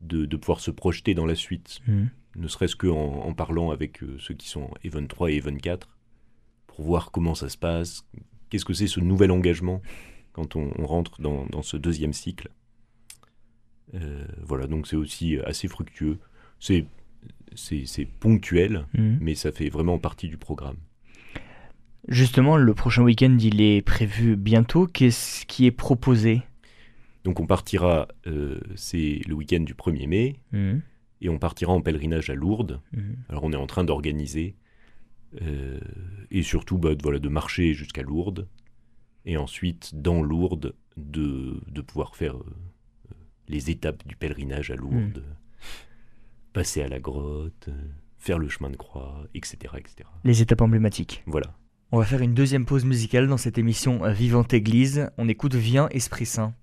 [SPEAKER 3] de, de pouvoir se projeter dans la suite,
[SPEAKER 2] Mhm.
[SPEAKER 3] ne serait-ce qu'en en parlant avec euh, ceux qui sont en Even 3 et Even 4, pour voir comment ça se passe, qu'est-ce que c'est ce nouvel engagement quand on, on rentre dans, dans ce deuxième cycle. Euh, voilà, donc c'est aussi assez fructueux. C'est, ponctuel,
[SPEAKER 2] Mhm.
[SPEAKER 3] mais ça fait vraiment partie du programme.
[SPEAKER 2] Justement, le prochain week-end, il est prévu bientôt. Qu'est-ce qui est proposé?
[SPEAKER 3] Donc on partira, euh, c'est le week-end du 1er mai,
[SPEAKER 2] Mhm.
[SPEAKER 3] et on partira en pèlerinage à Lourdes.
[SPEAKER 2] Mhm.
[SPEAKER 3] Alors on est en train d'organiser, euh, et surtout bah, voilà, de marcher jusqu'à Lourdes, et ensuite dans Lourdes de, de pouvoir faire euh, euh, les étapes du pèlerinage à Lourdes, passer à la grotte, euh, faire le chemin de croix, etc. etc.
[SPEAKER 2] Les étapes emblématiques.
[SPEAKER 3] Voilà.
[SPEAKER 2] On va faire une deuxième pause musicale dans cette émission Vivante Église. On écoute Viens Esprit Saint.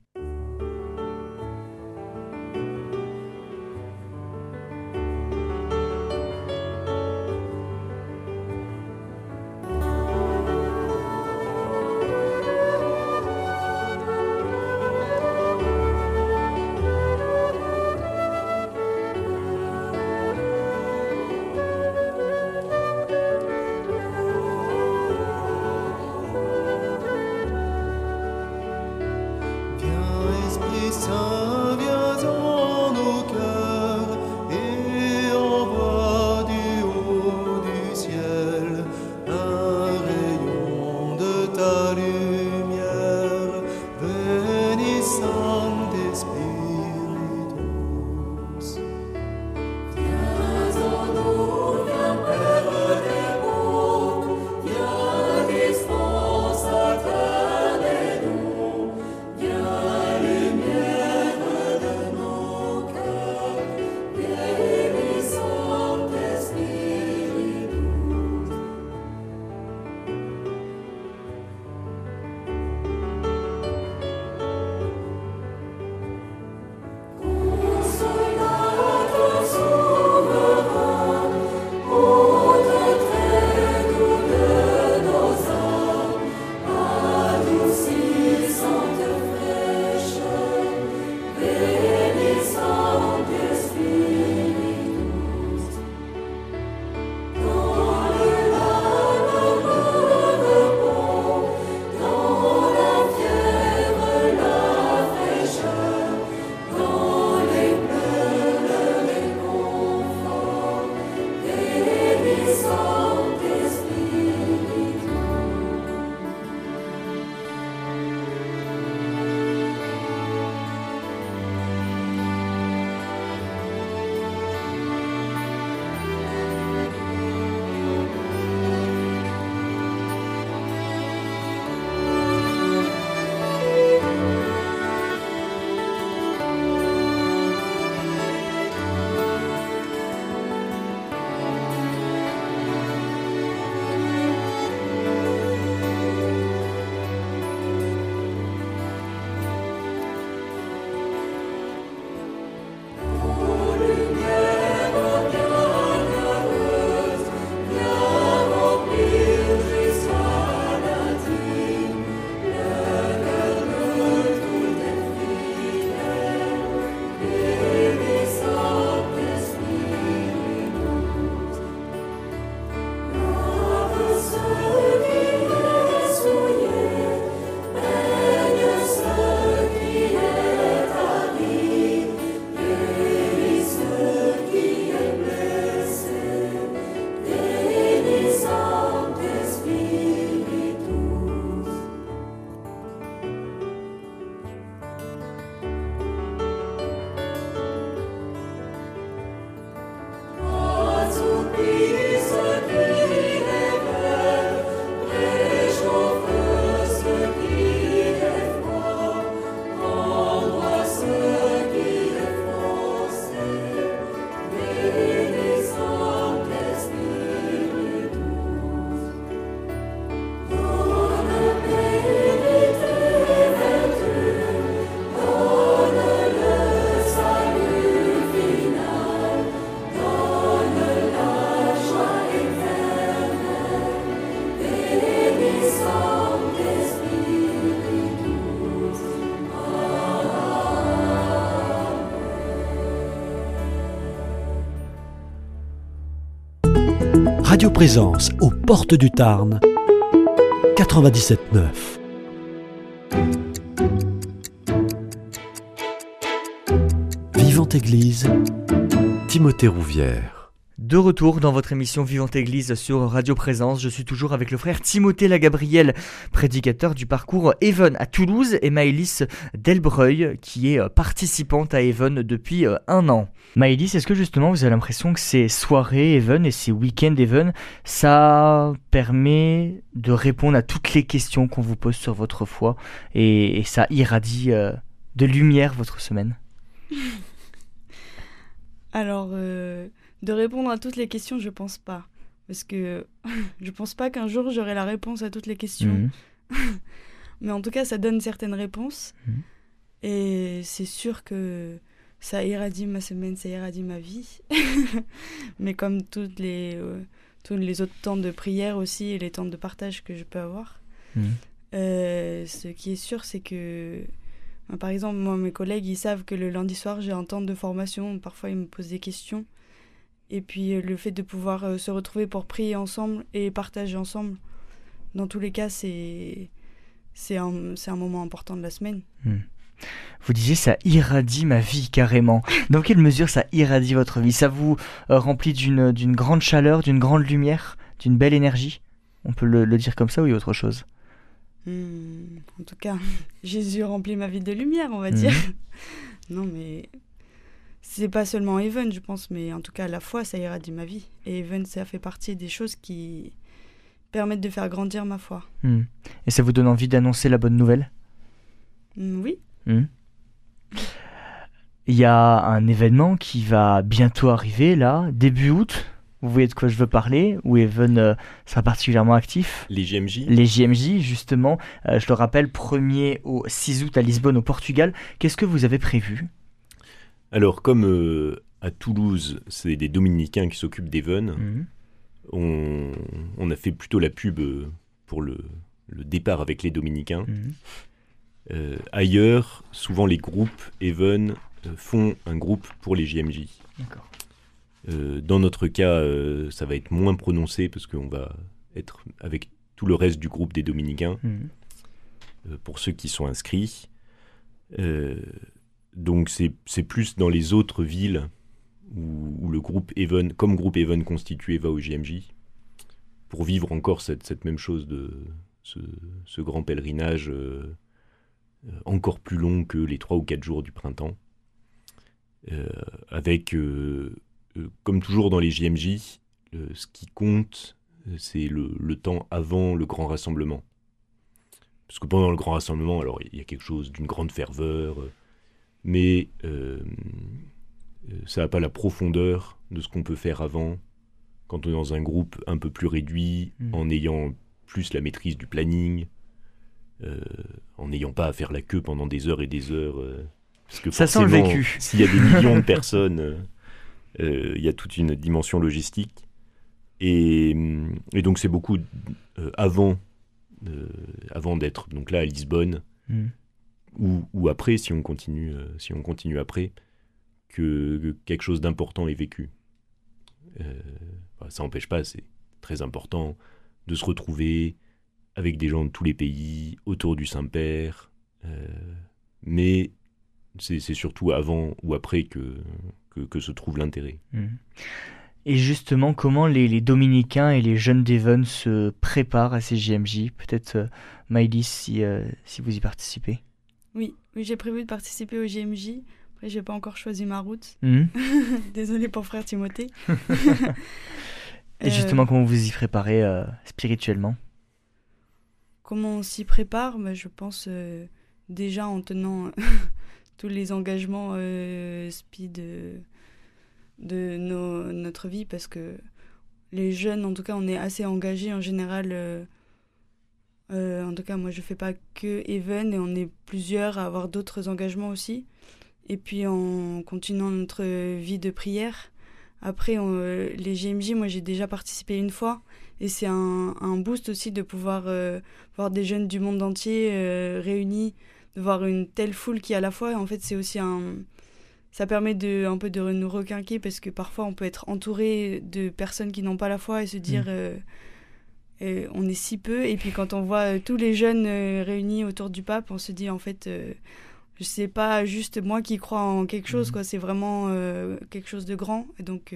[SPEAKER 1] Présence aux portes du Tarn 97.9. Vivante Église, Timothée Rouvière.
[SPEAKER 2] De retour dans votre émission Vivante Église sur Radio Présence, je suis toujours avec le frère Timothée Lagabriel, prédicateur du parcours Even à Toulouse, et Maëlys Delbreuil, qui est euh, participante à Even depuis euh, un an. Maëlys, est-ce que justement vous avez l'impression que ces soirées Even et ces week-ends Even, ça permet de répondre à toutes les questions qu'on vous pose sur votre foi et, ça irradie euh, de lumière votre semaine?
[SPEAKER 4] Alors, de répondre à toutes les questions, je pense pas. Parce que je pense pas qu'un jour j'aurai la réponse à toutes les questions. Mhm. Mais en tout cas, ça donne certaines réponses. Mhm. Et c'est sûr que ça irradie ma semaine, ça irradie ma vie. Mais comme toutes les, euh, tous les autres temps de prière aussi et les temps de partage que je peux avoir. Mhm. Euh, ce qui est sûr, c'est que, ben, par exemple, moi, mes collègues, ils savent que le lundi soir, j'ai un temps de formation. Parfois, ils me posent des questions. Et puis euh, le fait de pouvoir euh, se retrouver pour prier ensemble et partager ensemble, dans tous les cas, c'est c'est un, un, moment important de la semaine. Hmm.
[SPEAKER 2] Vous disiez ça irradie ma vie carrément. Dans quelle mesure ça irradie votre vie? Ça vous euh, remplit d'une grande chaleur, d'une grande lumière, d'une belle énergie? On peut le, dire comme ça ou y a autre chose?
[SPEAKER 4] Hmm, En tout cas, Jésus remplit ma vie de lumière, on va hmm. dire. non mais c'est pas seulement Even, je pense, mais en tout cas, la foi, ça irradie ma vie. Et Even, ça fait partie des choses qui permettent de faire grandir ma foi.
[SPEAKER 2] Hmm. Et ça vous donne envie d'annoncer la bonne nouvelle?
[SPEAKER 4] Hmm, Oui.
[SPEAKER 2] Hmm. Il y a un événement qui va bientôt arriver, là, début août. Vous voyez de quoi je veux parler, où Even euh, sera particulièrement actif.
[SPEAKER 3] Les JMJ
[SPEAKER 2] Les JMJ, justement. Euh, je le rappelle, 1er au 6 août à Lisbonne, au Portugal. Qu'est-ce que vous avez prévu?
[SPEAKER 3] Alors, comme euh, à Toulouse, c'est des dominicains qui s'occupent d'Even, mhm. on, a fait plutôt la pub euh, pour le, départ avec les dominicains. Mhm. Euh, ailleurs, souvent les groupes Even font un groupe pour les JMJ. dans notre cas, ça va être moins prononcé parce qu'on va être avec tout le reste du groupe des dominicains, mhm. pour ceux qui sont inscrits. Donc c'est plus dans les autres villes où, le groupe Even, comme groupe Even constitué, va au JMJ pour vivre encore cette, même chose de ce, grand pèlerinage euh, euh, encore plus long que les trois ou quatre jours du printemps. Euh, avec, comme toujours dans les JMJ, ce qui compte, c'est le, temps avant le grand rassemblement. Parce que pendant le grand rassemblement, alors il y a quelque chose d'une grande ferveur, mais euh, euh, ça n'a pas la profondeur de ce qu'on peut faire avant, quand on est dans un groupe un peu plus réduit, mm. en ayant plus la maîtrise du planning, euh, en n'ayant pas à faire la queue pendant des heures et des heures.
[SPEAKER 2] parce que ça sent le vécu.
[SPEAKER 3] S'il y a des millions de personnes, il y a toute une dimension logistique. Et, donc c'est beaucoup avant, avant d'être donc là à Lisbonne. Mm ou, après, si on continue, euh, si on continue après, que, quelque chose d'important est vécu. Euh, ça n'empêche pas, c'est très important de se retrouver avec des gens de tous les pays, autour du Saint-Père, euh, mais c'est surtout avant ou après que, se trouve l'intérêt. Mmh.
[SPEAKER 2] Et justement, comment les, dominicains et les jeunes d'Even se préparent à ces JMJ Peut-être, Maïlis, si vous y participez
[SPEAKER 4] oui, oui j'ai prévu de participer au GMJ. Après, j'ai pas encore choisi ma route.
[SPEAKER 2] Hmm.
[SPEAKER 4] Désolée pour frère Timothée.
[SPEAKER 2] Et justement, euh, comment vous y préparez euh, spirituellement?
[SPEAKER 4] Comment on s'y prépare? Bah, Je pense euh, déjà en tenant tous les engagements speed de notre vie parce que les jeunes, en tout cas, on est assez engagés en général euh, en tout cas, moi, je fais pas que Even et on est plusieurs à avoir d'autres engagements aussi. Et puis, en continuant notre vie de prière, après, les GMJ, moi, j'ai déjà participé une fois. Et c'est un, un, boost aussi de pouvoir euh, voir des jeunes du monde entier euh, réunis, de voir une telle foule qui, à la fois, en fait, c'est aussi un. ça permet de un peu de nous requinquer parce que parfois on peut être entouré de personnes qui n'ont pas la foi et se dire euh, euh, on est si peu et puis quand on voit euh, tous les jeunes réunis autour du pape on se dit en fait je sais pas juste moi qui crois en quelque chose quoi c'est vraiment quelque chose de grand et donc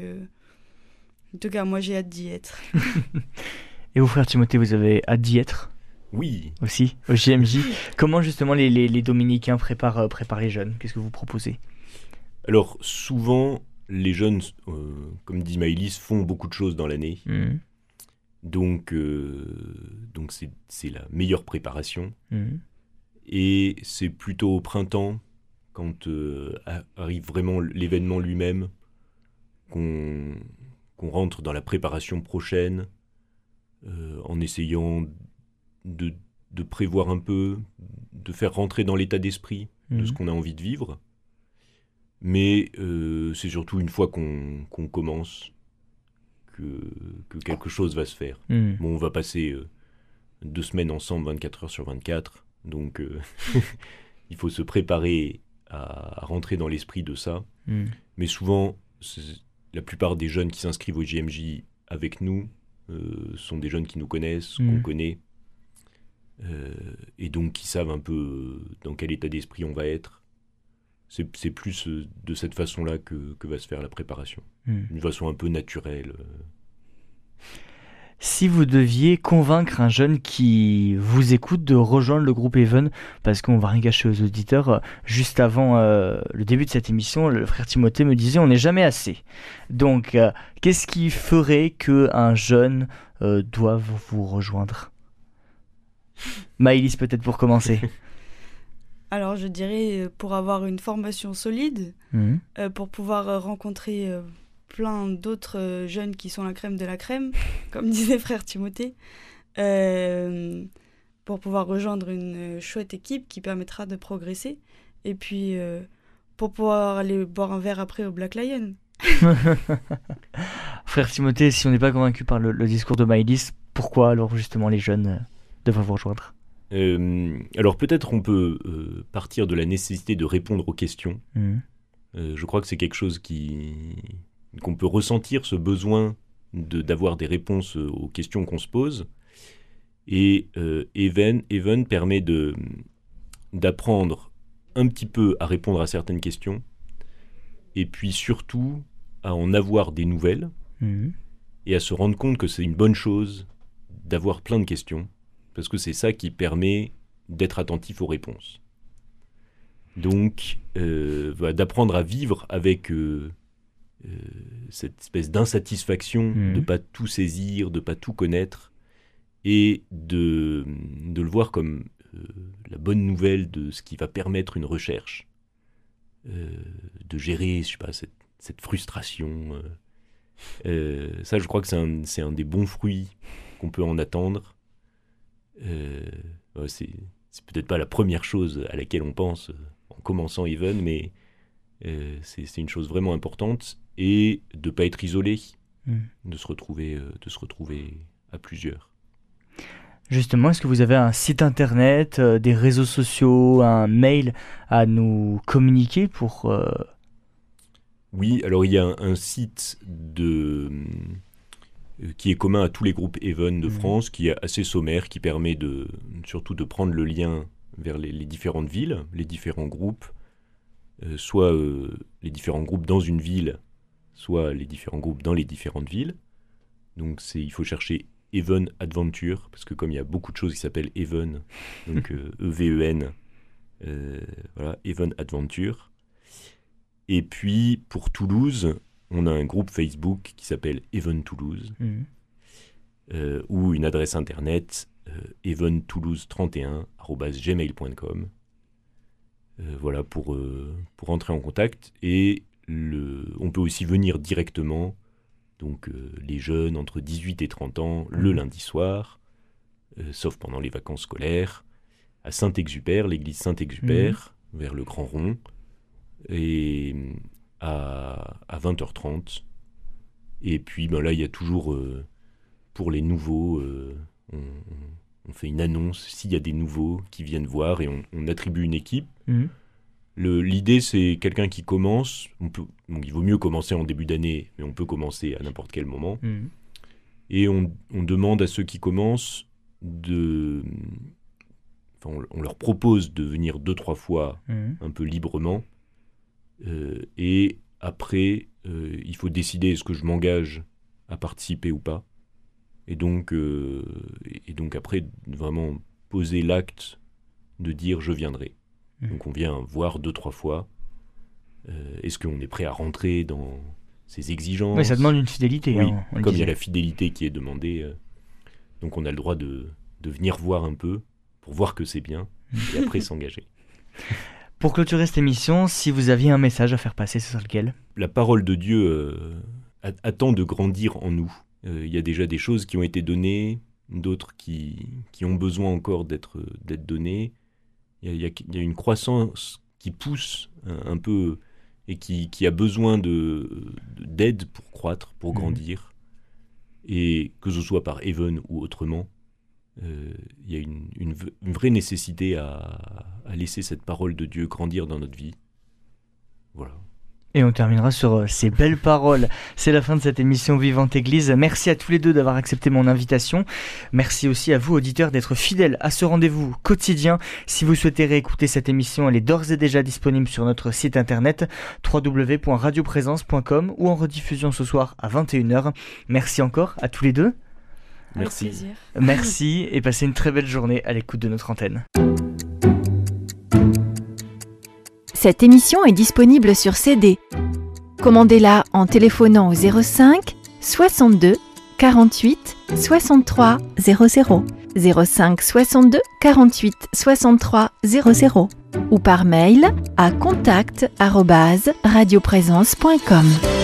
[SPEAKER 4] en tout cas moi j'ai hâte d'y être
[SPEAKER 2] et vous frère Timothée vous avez hâte d'y être?
[SPEAKER 3] Oui.
[SPEAKER 2] Aussi, au JMJ. Comment justement les, les, dominicains préparent, préparent les jeunes? Qu'est-ce que vous proposez?
[SPEAKER 3] Alors souvent, les jeunes, euh, comme dit Maëlys, font beaucoup de choses dans l'année.
[SPEAKER 2] Mhm.
[SPEAKER 3] Donc, euh, donc c'est la meilleure préparation.
[SPEAKER 2] Mhm.
[SPEAKER 3] Et c'est plutôt au printemps, quand euh, arrive vraiment l'événement lui-même, qu'on rentre dans la préparation prochaine, en essayant de, de, prévoir un peu, de faire rentrer dans l'état d'esprit de ce mhm. qu'on a envie de vivre. Mais euh, c'est surtout une fois qu'on commence que, que, quelque chose va se faire.
[SPEAKER 2] Hmm.
[SPEAKER 3] Bon, on va passer euh, deux semaines ensemble, 24 heures sur 24. Donc, euh, il faut se préparer à, rentrer dans l'esprit de ça.
[SPEAKER 2] Hmm.
[SPEAKER 3] Mais souvent, la plupart des jeunes qui s'inscrivent au JMJ avec nous sont des jeunes qui nous connaissent, qu'on
[SPEAKER 2] hmm.
[SPEAKER 3] connaît. et donc qui savent un peu dans quel état d'esprit on va être c'est plus euh, de cette façon-là que, va se faire la préparation.
[SPEAKER 2] Hmm.
[SPEAKER 3] Une façon un peu naturelle. Euh.
[SPEAKER 2] Si vous deviez convaincre un jeune qui vous écoute de rejoindre le groupe Even, parce qu'on va rien gâcher aux auditeurs, euh, juste avant le début de cette émission, le frère Timothée me disait on n'est jamais assez. Donc, qu'est-ce qui ferait que un jeune doive vous rejoindre? Maïlis peut-être pour commencer.
[SPEAKER 4] Alors je dirais euh, pour avoir une formation solide,
[SPEAKER 2] mhm.
[SPEAKER 4] euh, pour pouvoir euh, rencontrer plein d'autres jeunes qui sont la crème de la crème, comme disait frère Timothée, pour pouvoir rejoindre une chouette équipe qui permettra de progresser, et puis pour pouvoir aller boire un verre après au Black Lion.
[SPEAKER 2] frère Timothée, si on n'est pas convaincu par le, discours de Maïlis, pourquoi alors justement les jeunes devraient vous rejoindre?
[SPEAKER 3] Euh, alors peut-être on peut euh, partir de la nécessité de répondre aux questions.
[SPEAKER 2] Mhm.
[SPEAKER 3] Euh, je crois que c'est quelque chose qui qu'on peut ressentir, ce besoin d'avoir des réponses aux questions qu'on se pose. Et Even, Even permet de d'apprendre un petit peu à répondre à certaines questions, et puis surtout à en avoir des nouvelles,
[SPEAKER 2] mhm.
[SPEAKER 3] et à se rendre compte que c'est une bonne chose d'avoir plein de questions parce que c'est ça qui permet d'être attentif aux réponses. Donc, euh, d'apprendre à vivre avec euh, euh, cette espèce d'insatisfaction
[SPEAKER 2] mhm.
[SPEAKER 3] de ne pas tout saisir, de ne pas tout connaître, et de, de le voir comme la bonne nouvelle de ce qui va permettre une recherche, de gérer, je sais pas, cette, cette frustration. ça, je crois que c'est un, un, des bons fruits qu'on peut en attendre. Euh, c'est peut-être pas la première chose à laquelle on pense euh, en commençant Even, mais euh, c'est une chose vraiment importante et de pas être isolé,
[SPEAKER 2] hmm.
[SPEAKER 3] de se retrouver, de se retrouver à plusieurs.
[SPEAKER 2] Justement, est-ce que vous avez un site internet, des réseaux sociaux, un mail à nous communiquer pour
[SPEAKER 3] Oui, alors il y a un site de qui est commun à tous les groupes Even de mhm. France, qui est assez sommaire, qui permet de, surtout de prendre le lien vers les, différentes villes, les différents groupes, euh, soit euh, les différents groupes dans une ville, soit les différents groupes dans les différentes villes. Donc c'est, il faut chercher Even Adventure, parce que comme il y a beaucoup de choses qui s'appellent Even, donc E-V-E-N, voilà, Even Adventure. Et puis pour Toulouse, on a un groupe Facebook qui s'appelle Even Toulouse,
[SPEAKER 2] mhm.
[SPEAKER 3] euh, ou une adresse internet euh, eventoulouse31.gmail.com. Euh, voilà, pour, pour entrer en contact. Et le, on peut aussi venir directement, donc les jeunes entre 18 et 30 ans, le mhm. lundi soir, sauf pendant les vacances scolaires, à Saint-Exupère, l'église Saint-Exupère, mhm. vers le Grand Rond. Et, à, 20h30. Et puis ben là, il y a toujours, euh, pour les nouveaux, euh, on, fait une annonce s'il y a des nouveaux qui viennent voir et on, attribue une équipe.
[SPEAKER 2] Mhm.
[SPEAKER 3] L'idée, c'est quelqu'un qui commence. On peut, donc il vaut mieux commencer en début d'année, mais on peut commencer à n'importe quel moment.
[SPEAKER 2] Mhm.
[SPEAKER 3] Et on, on demande à ceux qui commencent de. Enfin, on, on leur propose de venir deux, trois fois
[SPEAKER 2] Mhm.
[SPEAKER 3] un peu librement. Euh, et après, euh, il faut décider est-ce que je m'engage à participer ou pas. Et donc, euh, et- donc après, vraiment poser l'acte de dire je viendrai.
[SPEAKER 2] Mhm.
[SPEAKER 3] Donc on vient voir deux, trois fois. Euh, est-ce qu'on est prêt à rentrer dans ces exigences?
[SPEAKER 2] Oui, ça demande une fidélité.
[SPEAKER 3] Oui,
[SPEAKER 2] hein,
[SPEAKER 3] comme il y a la fidélité qui est demandée, euh, donc on a le droit de, de venir voir un peu pour voir que c'est bien et après s'engager.
[SPEAKER 2] Pour clôturer cette émission, si vous aviez un message à faire passer, ce serait lequel?
[SPEAKER 3] La parole de Dieu euh, attend de grandir en nous. Euh, Il y a déjà des choses qui ont été données, d'autres qui, qui ont besoin encore d'être données. Il y, a, y y une croissance qui pousse un, un peu et qui, qui a besoin de d'aide pour croître, pour
[SPEAKER 2] Mhm.
[SPEAKER 3] grandir. Et que ce soit par Even ou autrement, il y a une, vraie nécessité à, à laisser cette parole de Dieu grandir dans notre vie. Voilà.
[SPEAKER 2] Et on terminera sur euh, ces belles paroles. C'est la fin de cette émission Vivante Église. Merci à tous les deux d'avoir accepté mon invitation. Merci aussi à vous, auditeurs, d'être fidèles à ce rendez-vous quotidien. Si vous souhaitez réécouter cette émission, elle est d'ores et déjà disponible sur notre site internet www.radioprésence.com ou en rediffusion ce soir à 21h. Merci encore à tous les deux.
[SPEAKER 4] Avec
[SPEAKER 3] Merci.
[SPEAKER 4] plaisir.
[SPEAKER 2] Merci et passez une très belle journée à l'écoute de notre antenne.
[SPEAKER 7] Cette émission est disponible sur CD. Commandez-la en téléphonant au 05 62 48 63 00 05 62 48 63 00 ou par mail à contact@radioprésence.com.